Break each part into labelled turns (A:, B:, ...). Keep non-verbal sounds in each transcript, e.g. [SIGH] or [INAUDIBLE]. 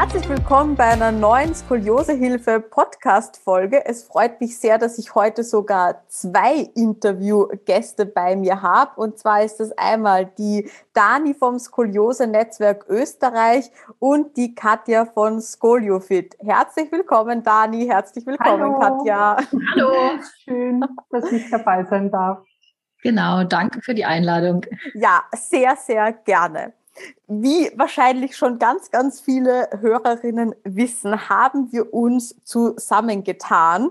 A: Herzlich willkommen bei einer neuen Skoliosehilfe Podcast Folge. Es freut mich sehr, dass ich heute sogar zwei Interviewgäste bei mir habe. Und zwar ist das einmal die Dani vom Skoliose Netzwerk Österreich und die Katja von Skoliofit. Herzlich willkommen, Dani. Herzlich willkommen,
B: Hallo.
A: Katja.
B: Hallo. [LAUGHS] Schön, dass ich dabei sein darf.
C: Genau, danke für die Einladung.
A: Ja, sehr, sehr gerne. Wie wahrscheinlich schon ganz, ganz viele Hörerinnen wissen, haben wir uns zusammengetan.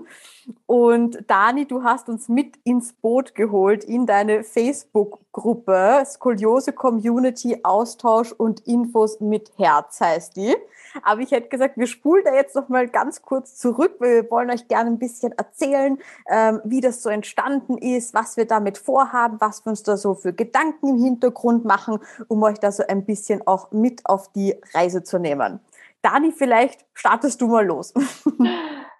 A: Und Dani, du hast uns mit ins Boot geholt in deine Facebook-Gruppe Skoliose Community Austausch und Infos mit Herz heißt die. Aber ich hätte gesagt, wir spulen da jetzt noch mal ganz kurz zurück. Wir wollen euch gerne ein bisschen erzählen, ähm, wie das so entstanden ist, was wir damit vorhaben, was wir uns da so für Gedanken im Hintergrund machen, um euch da so ein bisschen auch mit auf die Reise zu nehmen. Dani, vielleicht startest du mal los. [LAUGHS]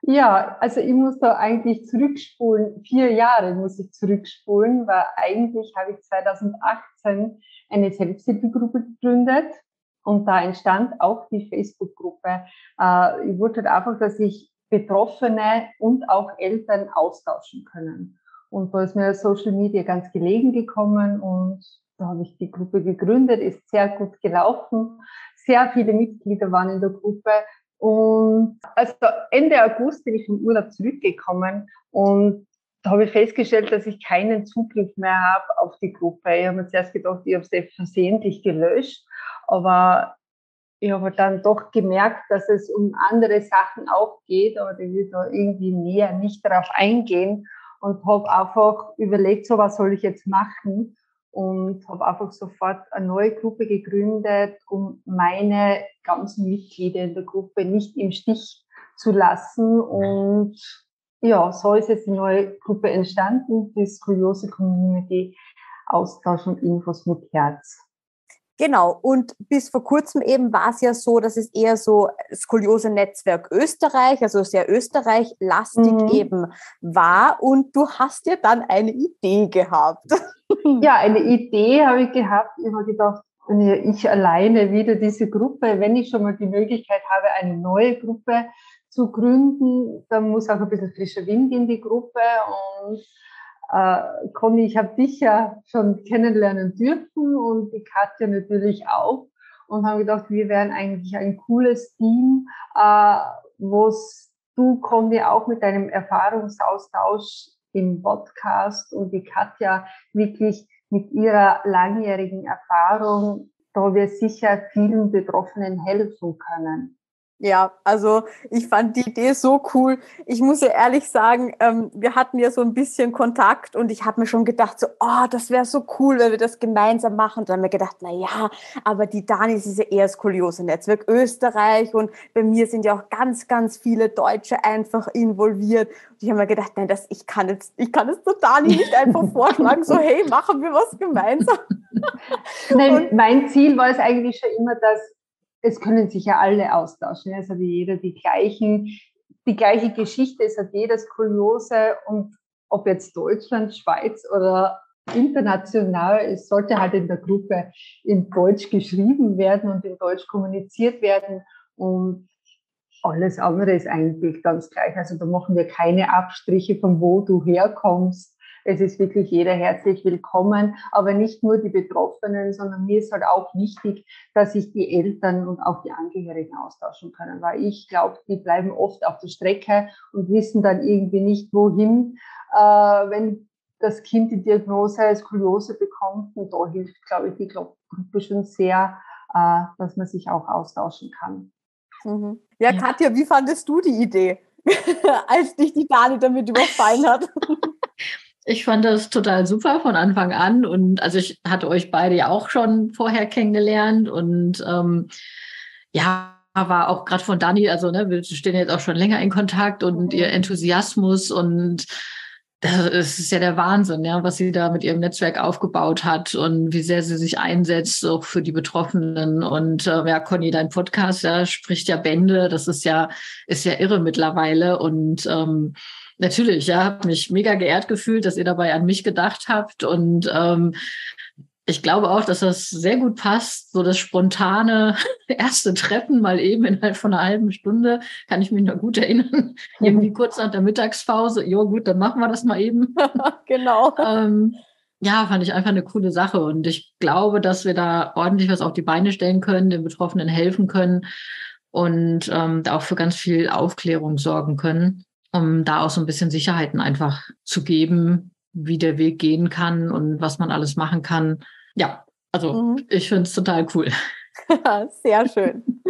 B: Ja, also ich muss da eigentlich zurückspulen. Vier Jahre muss ich zurückspulen, weil eigentlich habe ich 2018 eine Selbsthilfegruppe gegründet und da entstand auch die Facebook-Gruppe. Äh, ich wollte halt einfach, dass sich Betroffene und auch Eltern austauschen können. Und da ist mir Social Media ganz gelegen gekommen und da habe ich die Gruppe gegründet, ist sehr gut gelaufen. Sehr viele Mitglieder waren in der Gruppe. Und also Ende August bin ich vom Urlaub zurückgekommen und da habe ich festgestellt, dass ich keinen Zugriff mehr habe auf die Gruppe. Ich habe mir zuerst gedacht, ich habe sie versehentlich gelöscht, aber ich habe dann doch gemerkt, dass es um andere Sachen auch geht, aber ich will da irgendwie näher nicht darauf eingehen und habe einfach überlegt, so was soll ich jetzt machen und habe einfach sofort eine neue Gruppe gegründet, um meine ganzen Mitglieder in der Gruppe nicht im Stich zu lassen. Und ja, so ist jetzt die neue Gruppe entstanden, die Skoliose Community Austausch und Infos mit Herz.
A: Genau, und bis vor kurzem eben war es ja so, dass es eher so Skoliose-Netzwerk Österreich, also sehr Österreich-lastig mhm. eben war. Und du hast ja dann eine Idee gehabt. [LAUGHS]
B: Ja, eine [LAUGHS] Idee habe ich gehabt. Ich habe gedacht, ich alleine wieder diese Gruppe, wenn ich schon mal die Möglichkeit habe, eine neue Gruppe zu gründen, dann muss auch ein bisschen frischer Wind in die Gruppe und äh, Conny, ich habe dich ja schon kennenlernen dürfen und die Katja natürlich auch und haben gedacht, wir wären eigentlich ein cooles Team, äh, wo du, Conny, auch mit deinem Erfahrungsaustausch im Podcast und die Katja wirklich mit ihrer langjährigen Erfahrung, da wir sicher vielen Betroffenen helfen können.
A: Ja, also ich fand die Idee so cool. Ich muss ja ehrlich sagen, ähm, wir hatten ja so ein bisschen Kontakt und ich habe mir schon gedacht, so, oh, das wäre so cool, wenn wir das gemeinsam machen. Und dann haben wir gedacht, na ja, aber die Dani ist ja eher Skoliose-Netzwerk Österreich und bei mir sind ja auch ganz, ganz viele Deutsche einfach involviert. Und ich habe mir gedacht, nein, das, ich kann jetzt, ich kann es der Dani nicht einfach [LAUGHS] vorschlagen, so, hey, machen wir was gemeinsam.
B: Nein, mein Ziel war es eigentlich schon immer, dass es können sich ja alle austauschen. Es hat jeder die gleichen, die gleiche Geschichte, es hat jeder Skoliose und ob jetzt Deutschland, Schweiz oder international, es sollte halt in der Gruppe in Deutsch geschrieben werden und in Deutsch kommuniziert werden und alles andere ist eigentlich ganz gleich. Also da machen wir keine Abstriche von wo du herkommst es ist wirklich jeder herzlich willkommen, aber nicht nur die Betroffenen, sondern mir ist halt auch wichtig, dass sich die Eltern und auch die Angehörigen austauschen können, weil ich glaube, die bleiben oft auf der Strecke und wissen dann irgendwie nicht, wohin, äh, wenn das Kind die Diagnose Skoliose bekommt. Und da hilft, glaube ich, die Gruppe schon sehr, äh, dass man sich auch austauschen kann.
A: Mhm. Ja, Katja, wie fandest du die Idee, [LAUGHS] als dich die Dani damit überfallen hat? [LAUGHS]
C: Ich fand das total super von Anfang an und also ich hatte euch beide ja auch schon vorher kennengelernt und ähm, ja, war auch gerade von Dani, also ne, wir stehen jetzt auch schon länger in Kontakt und ihr Enthusiasmus und das ist ja der Wahnsinn, ja, was sie da mit ihrem Netzwerk aufgebaut hat und wie sehr sie sich einsetzt, auch für die Betroffenen. Und äh, ja, Conny, dein Podcast, ja, spricht ja Bände. Das ist ja, ist ja irre mittlerweile. Und ähm, natürlich, ja, habe mich mega geehrt gefühlt, dass ihr dabei an mich gedacht habt. Und ähm, ich glaube auch, dass das sehr gut passt, so das spontane [LAUGHS] erste Treffen mal eben innerhalb von einer halben Stunde, kann ich mich noch gut erinnern, [LAUGHS] irgendwie kurz nach der Mittagspause, ja gut, dann machen wir das mal eben. [LAUGHS]
A: genau.
C: ähm, ja, fand ich einfach eine coole Sache und ich glaube, dass wir da ordentlich was auf die Beine stellen können, den Betroffenen helfen können und ähm, da auch für ganz viel Aufklärung sorgen können, um da auch so ein bisschen Sicherheiten einfach zu geben, wie der Weg gehen kann und was man alles machen kann. Ja, also mhm. ich finde es total cool. [LAUGHS]
A: Sehr schön.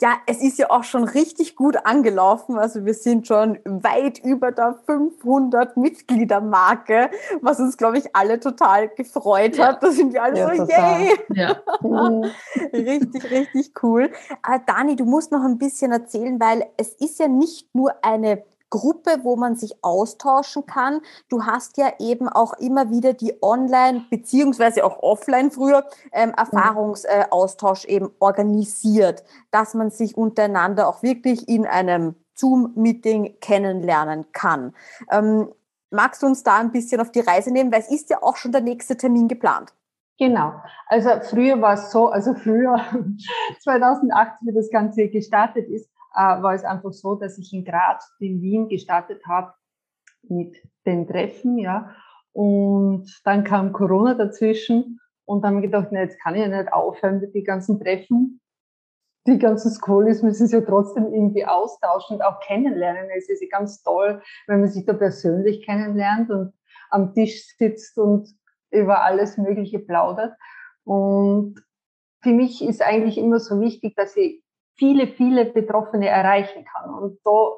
A: Ja, es ist ja auch schon richtig gut angelaufen. Also wir sind schon weit über der 500 Mitgliedermarke, was uns, glaube ich, alle total gefreut ja. hat. Da sind wir alle ja, so, yay! Ja. [LAUGHS] richtig, richtig cool. Äh, Dani, du musst noch ein bisschen erzählen, weil es ist ja nicht nur eine Gruppe, wo man sich austauschen kann. Du hast ja eben auch immer wieder die Online- beziehungsweise auch offline früher ähm, Erfahrungsaustausch eben organisiert, dass man sich untereinander auch wirklich in einem Zoom-Meeting kennenlernen kann. Ähm, magst du uns da ein bisschen auf die Reise nehmen, weil es ist ja auch schon der nächste Termin geplant.
B: Genau. Also früher war es so, also früher [LAUGHS] 2008, wie das Ganze gestartet ist, äh, war es einfach so, dass ich in Graz, in Wien gestartet habe mit den Treffen, ja. Und dann kam Corona dazwischen und dann habe ich gedacht, na, jetzt kann ich ja nicht aufhören mit den ganzen Treffen. Die ganzen Schoolis müssen sich ja trotzdem irgendwie austauschen und auch kennenlernen. Es ist ja ganz toll, wenn man sich da persönlich kennenlernt und am Tisch sitzt und über alles Mögliche plaudert. Und für mich ist eigentlich immer so wichtig, dass ich viele, viele Betroffene erreichen kann. Und da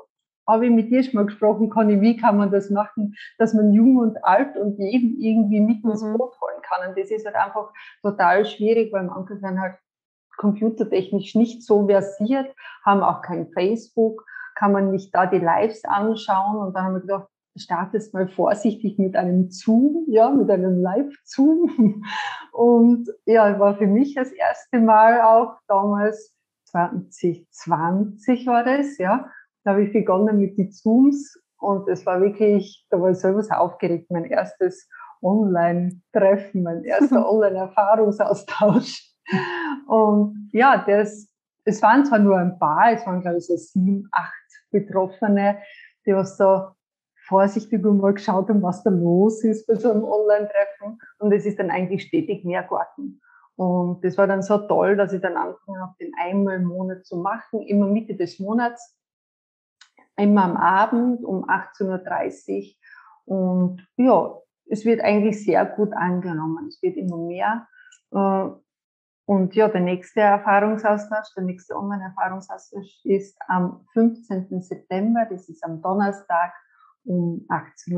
B: habe ich mit dir schon mal gesprochen, Conny, wie kann man das machen, dass man jung und alt und jeden irgendwie mit ins mhm. Boot holen kann. Und das ist halt einfach total schwierig, weil manche sind halt computertechnisch nicht so versiert, haben auch kein Facebook, kann man nicht da die Lives anschauen. Und dann haben wir gedacht, startest mal vorsichtig mit einem Zoom, ja, mit einem Live-Zoom. [LAUGHS] Und ja, war für mich das erste Mal auch damals 2020 war das, ja. Da habe ich begonnen mit den Zooms und es war wirklich, da war ich selber so aufgeregt, mein erstes Online-Treffen, mein erster [LAUGHS] Online-Erfahrungsaustausch. Und ja, das, es waren zwar nur ein paar, es waren glaube ich so sieben, acht Betroffene, die was da vorsichtig mal geschaut haben, was da los ist bei so einem Online-Treffen. Und es ist dann eigentlich stetig mehr geworden. Und das war dann so toll, dass ich dann angefangen habe, den einmal im Monat zu machen, immer Mitte des Monats, immer am Abend um 18.30 Uhr. Und ja, es wird eigentlich sehr gut angenommen. Es wird immer mehr. Äh, und ja, der nächste Erfahrungsaustausch, der nächste Online-Erfahrungsaustausch ist am 15. September, das ist am Donnerstag um 18.30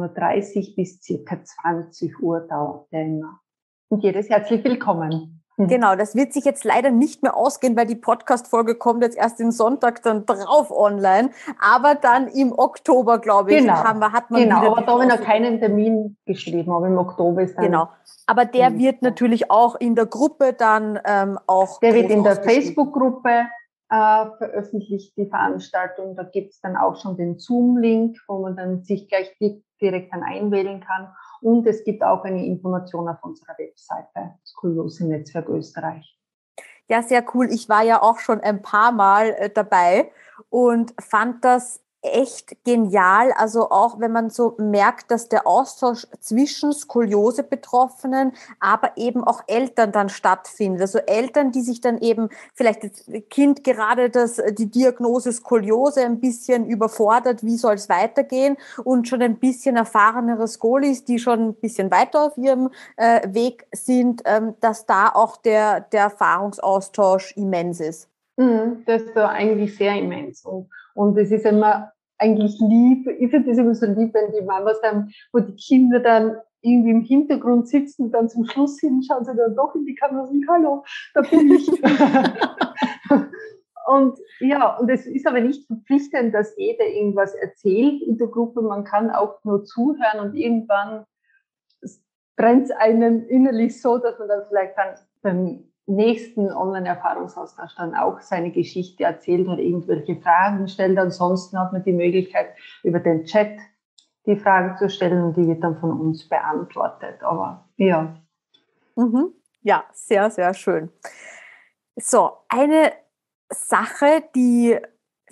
B: Uhr bis circa 20 Uhr dauert der immer. Und jedes herzlich willkommen.
A: Mhm. Genau, das wird sich jetzt leider nicht mehr ausgehen, weil die Podcast-Folge kommt jetzt erst den Sonntag dann drauf online. Aber dann im Oktober, glaube ich,
B: genau. haben wir, hat man Genau, aber da habe ich noch keinen Termin geschrieben, aber im Oktober ist dann.
A: Genau. Aber der wird natürlich auch in der Gruppe dann ähm, auch.
B: Der wird in der Facebook-Gruppe äh, veröffentlicht, die Veranstaltung. Da gibt es dann auch schon den Zoom-Link, wo man dann sich gleich direkt dann einwählen kann. Und es gibt auch eine Information auf unserer Webseite, Skoliose Netzwerk Österreich.
A: Ja, sehr cool. Ich war ja auch schon ein paar Mal äh, dabei und fand das echt genial. Also auch wenn man so merkt, dass der Austausch zwischen Skoliose-Betroffenen, aber eben auch Eltern dann stattfindet. Also Eltern, die sich dann eben vielleicht das Kind gerade das, die Diagnose Skoliose ein bisschen überfordert, wie soll es weitergehen und schon ein bisschen erfahrenere Skolis, die schon ein bisschen weiter auf ihrem äh, Weg sind, ähm, dass da auch der, der Erfahrungsaustausch immens ist.
B: Mhm, das ist eigentlich sehr immens. Und, und es ist immer eigentlich lieb. Ich finde das immer so lieb, wenn die Mamas dann, wo die Kinder dann irgendwie im Hintergrund sitzen und dann zum Schluss hin schauen sie dann doch in die Kamera und sagen, hallo, da bin ich. [LAUGHS] Und ja, und es ist aber nicht verpflichtend, dass jeder irgendwas erzählt in der Gruppe. Man kann auch nur zuhören und irgendwann brennt es einem innerlich so, dass man dann vielleicht dann nächsten Online-Erfahrungsaustausch dann auch seine Geschichte erzählt oder irgendwelche Fragen stellt. Ansonsten hat man die Möglichkeit, über den Chat die Frage zu stellen und die wird dann von uns beantwortet. Aber ja.
A: Mhm. Ja, sehr, sehr schön. So, eine Sache, die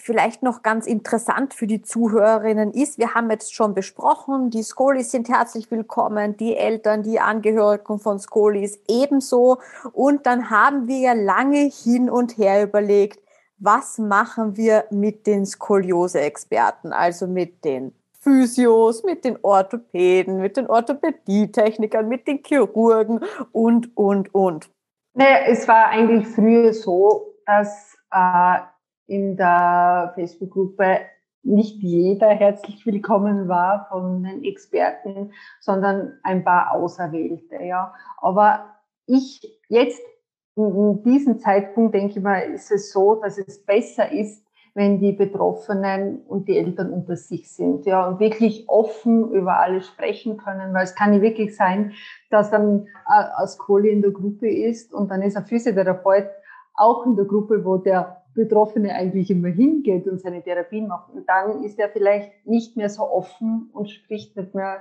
A: vielleicht noch ganz interessant für die Zuhörerinnen ist, wir haben jetzt schon besprochen, die Skolis sind herzlich willkommen, die Eltern, die Angehörigen von Skolis ebenso. Und dann haben wir ja lange hin und her überlegt, was machen wir mit den Skoliose-Experten, also mit den Physios, mit den Orthopäden, mit den Orthopädietechnikern, mit den Chirurgen und, und, und.
B: Naja, es war eigentlich früher so, dass äh, in der Facebook-Gruppe nicht jeder herzlich willkommen war von den Experten, sondern ein paar Auserwählte, ja. Aber ich jetzt in diesem Zeitpunkt denke ich mal, ist es so, dass es besser ist, wenn die Betroffenen und die Eltern unter sich sind, ja, und wirklich offen über alles sprechen können, weil es kann nicht wirklich sein, dass dann ein Skoli in der Gruppe ist und dann ist ein Physiotherapeut auch in der Gruppe, wo der Betroffene eigentlich immer hingeht und seine Therapien macht. Und dann ist er vielleicht nicht mehr so offen und spricht nicht mehr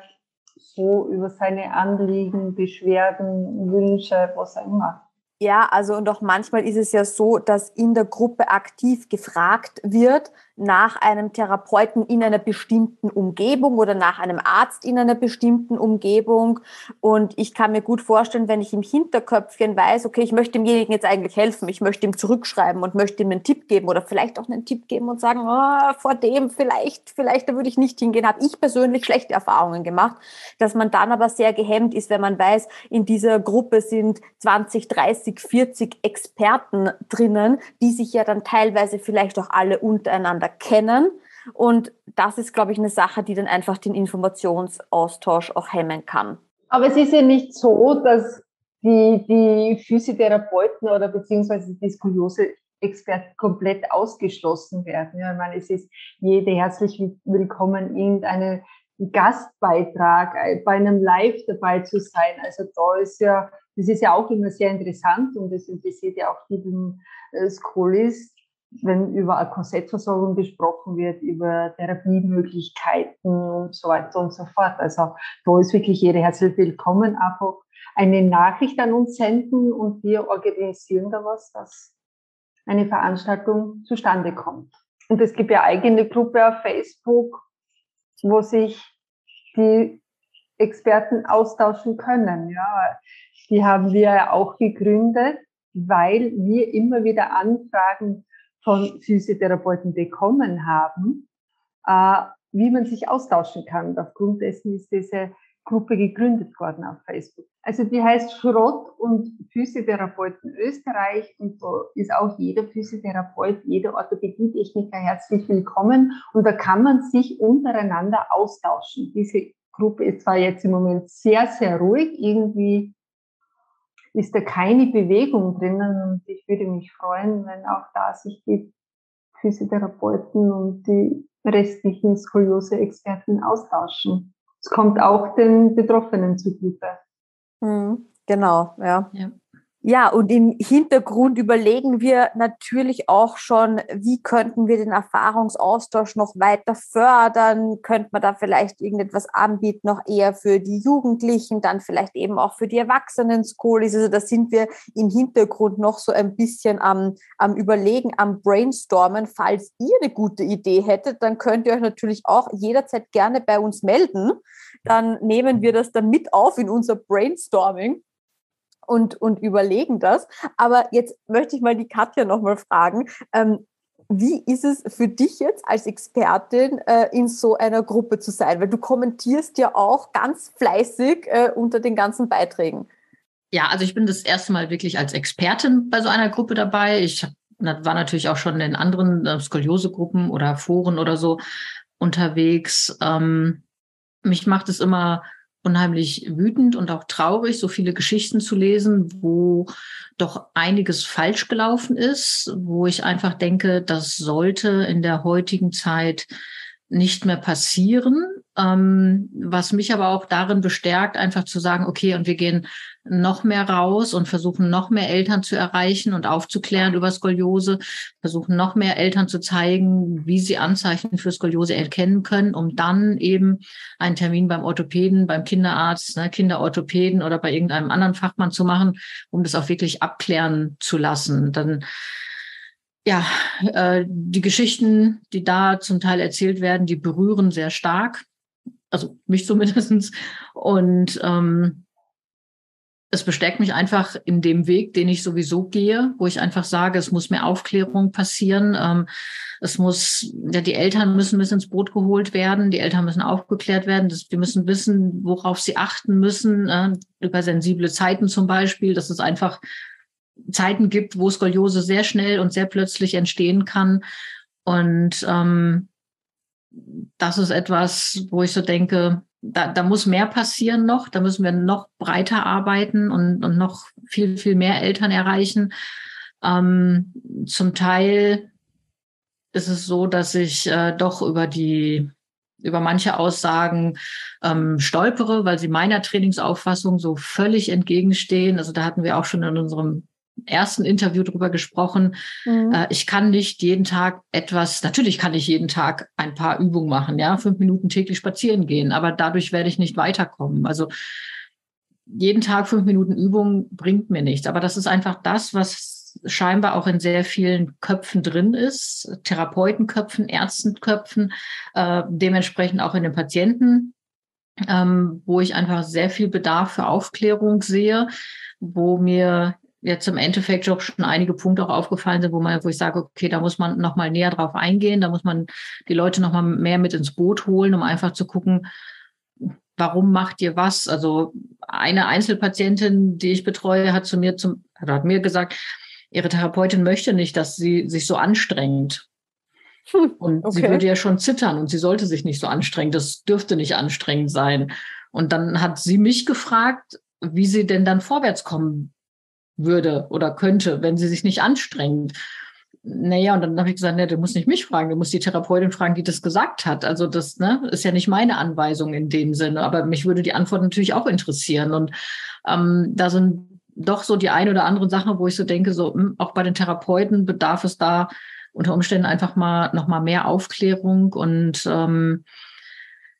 B: so über seine Anliegen, Beschwerden, Wünsche, was er immer.
A: Ja, also und auch manchmal ist es ja so, dass in der Gruppe aktiv gefragt wird, nach einem Therapeuten in einer bestimmten Umgebung oder nach einem Arzt in einer bestimmten Umgebung. Und ich kann mir gut vorstellen, wenn ich im Hinterköpfchen weiß, okay, ich möchte demjenigen jetzt eigentlich helfen, ich möchte ihm zurückschreiben und möchte ihm einen Tipp geben oder vielleicht auch einen Tipp geben und sagen, oh, vor dem vielleicht, vielleicht da würde ich nicht hingehen, habe ich persönlich schlechte Erfahrungen gemacht, dass man dann aber sehr gehemmt ist, wenn man weiß, in dieser Gruppe sind 20, 30, 40 Experten drinnen, die sich ja dann teilweise vielleicht auch alle untereinander erkennen. Und das ist, glaube ich, eine Sache, die dann einfach den Informationsaustausch auch hemmen kann.
B: Aber es ist ja nicht so, dass die, die Physiotherapeuten oder beziehungsweise die Skoliose-Experten komplett ausgeschlossen werden. Ja, ich meine, es ist jede herzlich willkommen, irgendeinen Gastbeitrag äh, bei einem Live dabei zu sein. Also da ist ja, das ist ja auch immer sehr interessant und das interessiert ja auch die äh, wenn über eine Korsettversorgung gesprochen wird, über Therapiemöglichkeiten und so weiter und so fort. Also da ist wirklich jeder herzlich willkommen. Einfach eine Nachricht an uns senden und wir organisieren da was, dass eine Veranstaltung zustande kommt. Und es gibt ja eigene Gruppe auf Facebook, wo sich die Experten austauschen können. Ja, die haben wir ja auch gegründet, weil wir immer wieder Anfragen von Physiotherapeuten bekommen haben, äh, wie man sich austauschen kann. Aufgrund dessen ist diese Gruppe gegründet worden auf Facebook. Also die heißt Schrott und Physiotherapeuten Österreich und da ist auch jeder Physiotherapeut, jeder Orthopädietechniker herzlich willkommen und da kann man sich untereinander austauschen. Diese Gruppe ist zwar jetzt im Moment sehr, sehr ruhig, irgendwie ist da keine Bewegung drinnen und ich würde mich freuen, wenn auch da sich die Physiotherapeuten und die restlichen Skoliose-Experten austauschen. Es kommt auch den Betroffenen zugute.
A: Mhm, genau, ja. ja. Ja, und im Hintergrund überlegen wir natürlich auch schon, wie könnten wir den Erfahrungsaustausch noch weiter fördern? Könnte man da vielleicht irgendetwas anbieten, noch eher für die Jugendlichen, dann vielleicht eben auch für die Erwachsenen Skolis? Also da sind wir im Hintergrund noch so ein bisschen am, am Überlegen, am Brainstormen. Falls ihr eine gute Idee hättet, dann könnt ihr euch natürlich auch jederzeit gerne bei uns melden. Dann nehmen wir das dann mit auf in unser Brainstorming und, und überlegen das. Aber jetzt möchte ich mal die Katja nochmal fragen. Ähm, wie ist es für dich jetzt als Expertin äh, in so einer Gruppe zu sein? Weil du kommentierst ja auch ganz fleißig äh, unter den ganzen Beiträgen.
C: Ja, also ich bin das erste Mal wirklich als Expertin bei so einer Gruppe dabei. Ich war natürlich auch schon in anderen äh, Skoliose-Gruppen oder Foren oder so unterwegs. Ähm, mich macht es immer unheimlich wütend und auch traurig, so viele Geschichten zu lesen, wo doch einiges falsch gelaufen ist, wo ich einfach denke, das sollte in der heutigen Zeit nicht mehr passieren, ähm, was mich aber auch darin bestärkt, einfach zu sagen, okay, und wir gehen noch mehr raus und versuchen noch mehr Eltern zu erreichen und aufzuklären über Skoliose, versuchen noch mehr Eltern zu zeigen, wie sie Anzeichen für Skoliose erkennen können, um dann eben einen Termin beim Orthopäden, beim Kinderarzt, ne, Kinderorthopäden oder bei irgendeinem anderen Fachmann zu machen, um das auch wirklich abklären zu lassen. Dann ja, äh, die Geschichten, die da zum Teil erzählt werden, die berühren sehr stark. Also mich [LAUGHS] zumindestens. Und ähm, es bestärkt mich einfach in dem Weg, den ich sowieso gehe, wo ich einfach sage, es muss mehr Aufklärung passieren. Ähm, es muss, ja, die Eltern müssen bis ins Boot geholt werden, die Eltern müssen aufgeklärt werden, das, die müssen wissen, worauf sie achten müssen, äh, über sensible Zeiten zum Beispiel, dass es einfach Zeiten gibt, wo Skoliose sehr schnell und sehr plötzlich entstehen kann. Und ähm, das ist etwas, wo ich so denke, da, da muss mehr passieren noch, da müssen wir noch breiter arbeiten und, und noch viel, viel mehr Eltern erreichen. Ähm, zum Teil ist es so, dass ich äh, doch über die über manche Aussagen ähm, stolpere, weil sie meiner Trainingsauffassung so völlig entgegenstehen. Also da hatten wir auch schon in unserem ersten Interview drüber gesprochen. Mhm. Äh, ich kann nicht jeden Tag etwas, natürlich kann ich jeden Tag ein paar Übungen machen, ja, fünf Minuten täglich spazieren gehen, aber dadurch werde ich nicht weiterkommen. Also jeden Tag fünf Minuten Übung bringt mir nichts. Aber das ist einfach das, was scheinbar auch in sehr vielen Köpfen drin ist, Therapeutenköpfen, Ärztenköpfen, äh, dementsprechend auch in den Patienten, ähm, wo ich einfach sehr viel Bedarf für Aufklärung sehe, wo mir jetzt im Endeffekt auch schon einige Punkte auch aufgefallen sind, wo man, wo ich sage, okay, da muss man noch mal näher drauf eingehen, da muss man die Leute noch mal mehr mit ins Boot holen, um einfach zu gucken, warum macht ihr was? Also eine Einzelpatientin, die ich betreue, hat zu mir zum, hat mir gesagt, ihre Therapeutin möchte nicht, dass sie sich so anstrengt. Hm, und okay. sie würde ja schon zittern und sie sollte sich nicht so anstrengen. Das dürfte nicht anstrengend sein. Und dann hat sie mich gefragt, wie sie denn dann vorwärts kommen würde oder könnte, wenn sie sich nicht anstrengt. Naja, und dann habe ich gesagt, ne, du musst nicht mich fragen, du musst die Therapeutin fragen, die das gesagt hat. Also das ne, ist ja nicht meine Anweisung in dem Sinne, aber mich würde die Antwort natürlich auch interessieren. Und ähm, da sind doch so die ein oder andere Sache, wo ich so denke, so mh, hm, auch bei den Therapeuten bedarf es da unter Umständen einfach mal noch mal mehr Aufklärung und ähm,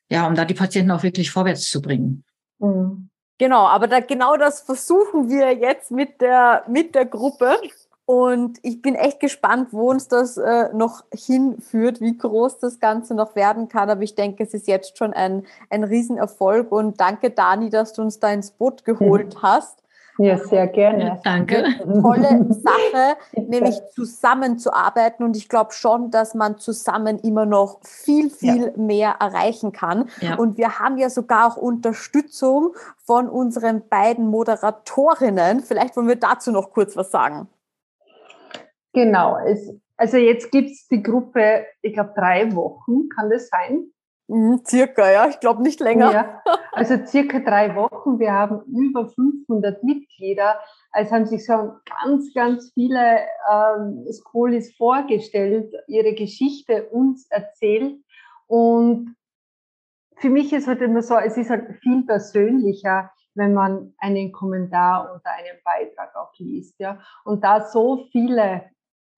C: ja, um da die Patienten auch wirklich vorwärts zu bringen.
A: Mhm. Genau, aber da, genau das versuchen wir jetzt mit der, mit der Gruppe. Und ich bin echt gespannt, wo uns das äh, noch hinführt, wie groß das Ganze noch werden kann. Aber ich denke, es ist jetzt schon ein, ein Riesenerfolg. Und danke, Dani, dass du uns da ins Boot [LAUGHS] geholt mhm. hast.
B: Ja, sehr gerne. Ja,
C: danke.
A: Tolle [LAUGHS] Sache, nämlich zusammenzuarbeiten. Und ich glaube schon, dass man zusammen immer noch viel, viel ja. mehr erreichen kann. Ja. Und wir haben ja sogar auch Unterstützung von unseren beiden Moderatorinnen. Vielleicht wollen wir dazu noch kurz was sagen.
B: Genau. Es, also jetzt gibt es die Gruppe, ich glaube, drei Wochen, kann das sein?
A: Mhm, circa, ja, ich glaube nicht länger. Ja,
B: also circa drei Wochen. Wir haben über 500 Mitglieder. Es haben sich schon ganz, ganz viele ähm, Skolis vorgestellt, ihre Geschichte uns erzählt. Und für mich ist halt immer so, es ist halt viel persönlicher, wenn man einen Kommentar unter einem Beitrag auch liest. Ja. Und da so viele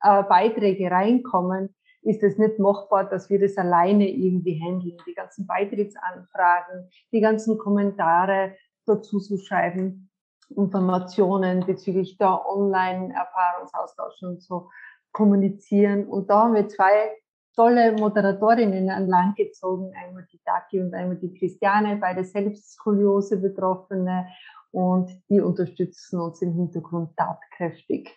B: äh, Beiträge reinkommen, ist es nicht machbar, dass wir das alleine irgendwie handeln. Die ganzen Beitrittsanfragen, die ganzen Kommentare dazu zu schreiben, Informationen bezüglich der Online-Erfahrungsaustausch und so kommunizieren. Und da haben wir zwei tolle Moderatorinnen an Land gezogen, einmal die Daki und einmal die Christiane, beide selbst Skoliose Betroffene und die unterstützen uns im Hintergrund tatkräftig.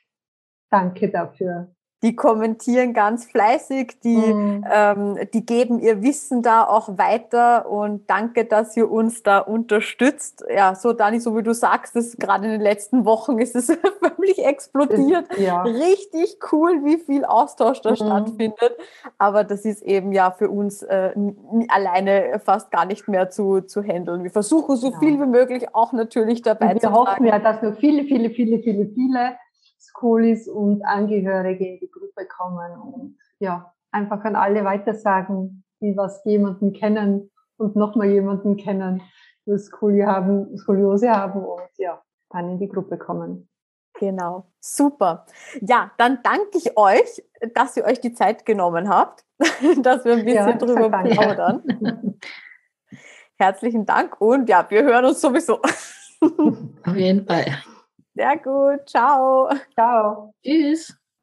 B: Danke dafür.
A: Die kommentieren ganz fleißig, die, mhm. ähm, die geben ihr Wissen da auch weiter und danke, dass ihr uns da unterstützt. Ja, so Dani, so wie du sagst, das gerade in den letzten Wochen ist es [LAUGHS] völlig explodiert. Ja. Richtig cool, wie viel Austausch da mhm. stattfindet. Aber das ist eben ja für uns äh, alleine fast gar nicht mehr zu, zu handeln. Wir versuchen so ja. viel wie möglich auch natürlich dabei
B: und wir zu Wir hoffen ja, dass noch viele, viele, viele, viele, viele Schoolis und Angehörige in die Gruppe kommen und ja, einfach an alle weitersagen, die was jemanden kennen und nochmal jemanden kennen, die Skoliose haben, Skoliose haben und ja, dann in die Gruppe kommen.
A: Genau, super. Ja, dann danke ich euch, dass ihr euch die Zeit genommen habt, [LAUGHS] dass wir ein bisschen ja, drüber plaudern. Herzlichen Dank und ja, wir hören uns sowieso.
C: Auf jeden Fall.
A: Sehr gut. Ciao.
B: Ciao.
C: Tschüss.